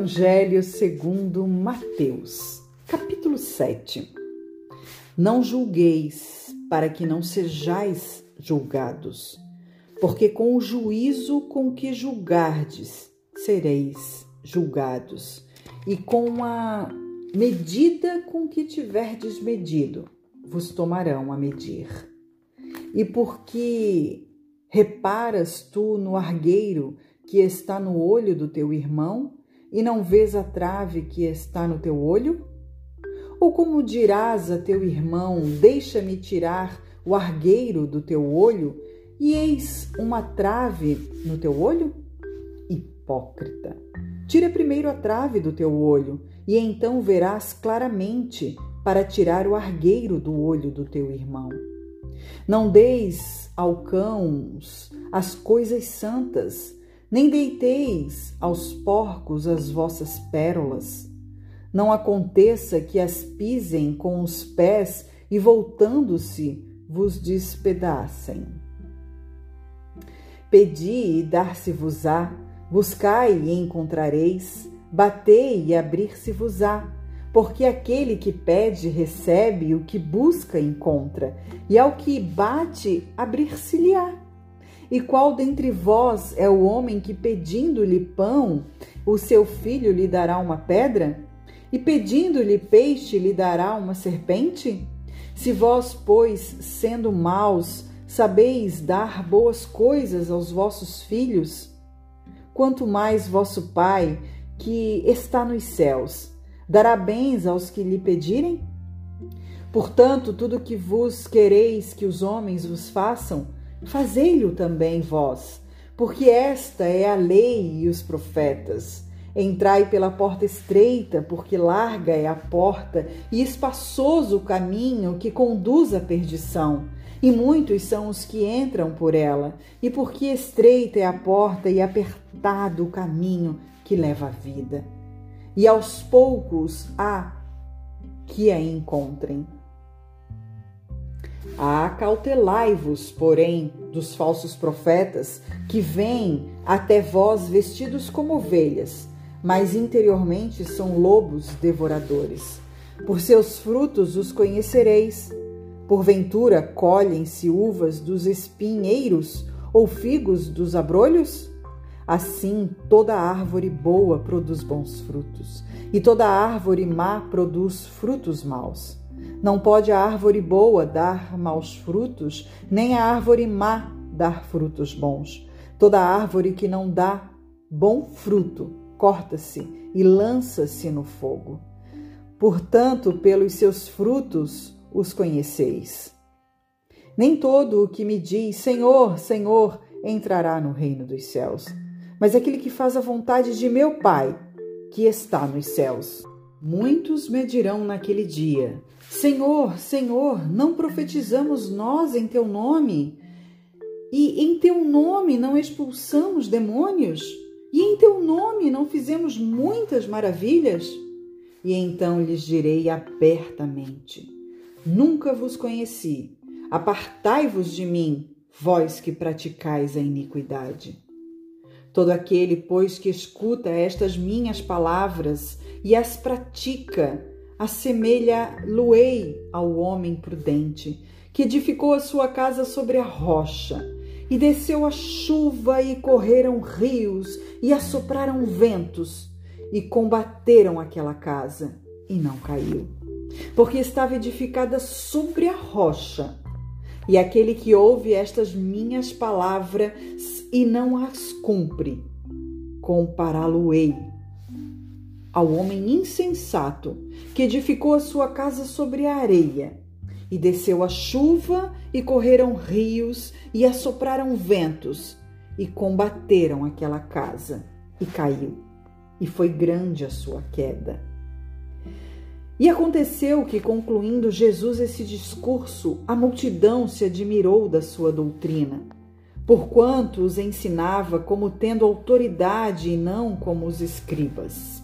Evangelho segundo Mateus, capítulo 7. Não julgueis, para que não sejais julgados, porque com o juízo com que julgardes, sereis julgados, e com a medida com que tiverdes medido, vos tomarão a medir. E porque reparas tu no argueiro que está no olho do teu irmão e não vês a trave que está no teu olho? Ou como dirás a teu irmão: Deixa-me tirar o argueiro do teu olho, e eis uma trave no teu olho? Hipócrita! Tira primeiro a trave do teu olho, e então verás claramente para tirar o argueiro do olho do teu irmão. Não deis ao cãos as coisas santas, nem deiteis aos porcos as vossas pérolas. Não aconteça que as pisem com os pés e, voltando-se, vos despedacem. Pedi e dar-se-vos-á, buscai e encontrareis, batei e abrir-se-vos-á. Porque aquele que pede recebe, o que busca encontra, e ao que bate abrir-se-lhe-á. E qual dentre vós é o homem que, pedindo-lhe pão, o seu filho lhe dará uma pedra? E pedindo-lhe peixe, lhe dará uma serpente? Se vós, pois, sendo maus, sabeis dar boas coisas aos vossos filhos, quanto mais vosso Pai, que está nos céus, dará bens aos que lhe pedirem? Portanto, tudo que vos quereis que os homens vos façam, fazei-lo também vós, porque esta é a lei e os profetas. Entrai pela porta estreita, porque larga é a porta e espaçoso o caminho que conduz à perdição, e muitos são os que entram por ela, e porque estreita é a porta e apertado o caminho que leva à vida. E aos poucos há que a encontrem. Acautelai-vos, porém, dos falsos profetas que vêm até vós vestidos como ovelhas, mas interiormente são lobos devoradores. Por seus frutos os conhecereis. Porventura colhem-se uvas dos espinheiros ou figos dos abrolhos? Assim, toda árvore boa produz bons frutos, e toda árvore má produz frutos maus. Não pode a árvore boa dar maus frutos, nem a árvore má dar frutos bons. Toda árvore que não dá bom fruto, corta-se e lança-se no fogo. Portanto, pelos seus frutos os conheceis. Nem todo o que me diz Senhor, Senhor entrará no reino dos céus, mas aquele que faz a vontade de meu Pai, que está nos céus. Muitos me dirão naquele dia: Senhor, Senhor, não profetizamos nós em teu nome? E em teu nome não expulsamos demônios? E em teu nome não fizemos muitas maravilhas? E então lhes direi abertamente: Nunca vos conheci. Apartai-vos de mim, vós que praticais a iniquidade. Todo aquele, pois, que escuta estas minhas palavras e as pratica, assemelha-lo-ei ao homem prudente, que edificou a sua casa sobre a rocha. E desceu a chuva, e correram rios, e assopraram ventos, e combateram aquela casa, e não caiu, porque estava edificada sobre a rocha. E aquele que ouve estas minhas palavras e não as cumpre, compará-lo-ei ao homem insensato que edificou a sua casa sobre a areia. E desceu a chuva, e correram rios, e assopraram ventos, e combateram aquela casa, e caiu, e foi grande a sua queda. E aconteceu que, concluindo Jesus esse discurso, a multidão se admirou da sua doutrina, porquanto os ensinava como tendo autoridade e não como os escribas.